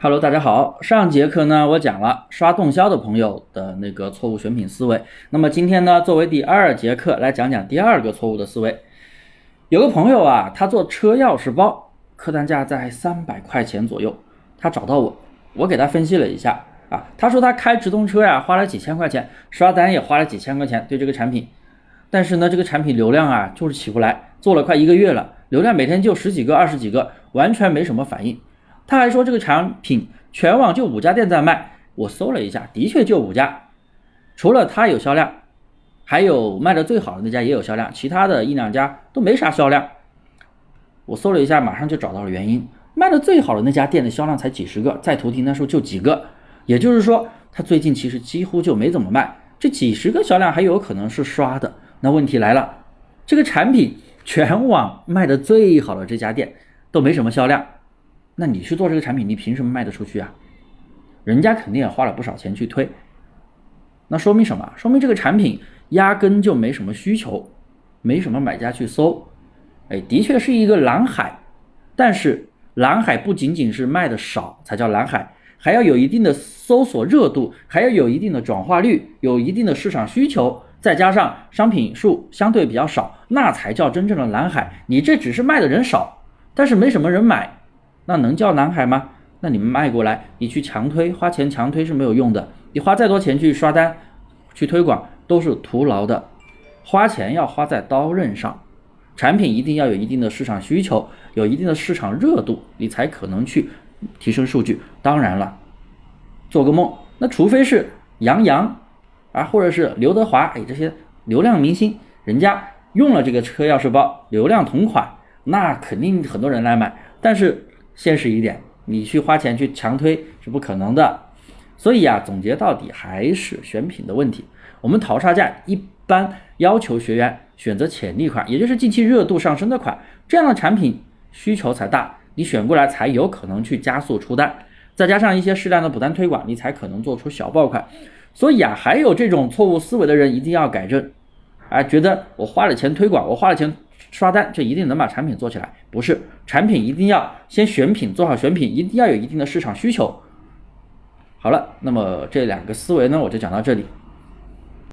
Hello，大家好。上节课呢，我讲了刷动销的朋友的那个错误选品思维。那么今天呢，作为第二节课来讲讲第二个错误的思维。有个朋友啊，他做车钥匙包，客单价在三百块钱左右。他找到我，我给他分析了一下啊，他说他开直通车呀，花了几千块钱，刷单也花了几千块钱，对这个产品。但是呢，这个产品流量啊就是起不来，做了快一个月了，流量每天就十几个、二十几个，完全没什么反应。他还说这个产品全网就五家店在卖，我搜了一下，的确就五家，除了他有销量，还有卖的最好的那家也有销量，其他的一两家都没啥销量。我搜了一下，马上就找到了原因，卖的最好的那家店的销量才几十个，在图订单数就几个，也就是说他最近其实几乎就没怎么卖，这几十个销量还有可能是刷的。那问题来了，这个产品全网卖的最好的这家店都没什么销量，那你去做这个产品，你凭什么卖得出去啊？人家肯定也花了不少钱去推，那说明什么？说明这个产品压根就没什么需求，没什么买家去搜。哎，的确是一个蓝海，但是蓝海不仅仅是卖的少才叫蓝海，还要有一定的搜索热度，还要有一定的转化率，有一定的市场需求。再加上商品数相对比较少，那才叫真正的蓝海。你这只是卖的人少，但是没什么人买，那能叫南海吗？那你们卖过来，你去强推，花钱强推是没有用的。你花再多钱去刷单、去推广都是徒劳的。花钱要花在刀刃上，产品一定要有一定的市场需求，有一定的市场热度，你才可能去提升数据。当然了，做个梦，那除非是杨洋。啊，或者是刘德华，哎，这些流量明星，人家用了这个车钥匙包，流量同款，那肯定很多人来买。但是现实一点，你去花钱去强推是不可能的。所以啊，总结到底还是选品的问题。我们淘差价一般要求学员选择潜力款，也就是近期热度上升的款，这样的产品需求才大，你选过来才有可能去加速出单，再加上一些适量的补单推广，你才可能做出小爆款。所以啊，还有这种错误思维的人一定要改正，啊，觉得我花了钱推广，我花了钱刷单，就一定能把产品做起来？不是，产品一定要先选品，做好选品，一定要有一定的市场需求。好了，那么这两个思维呢，我就讲到这里。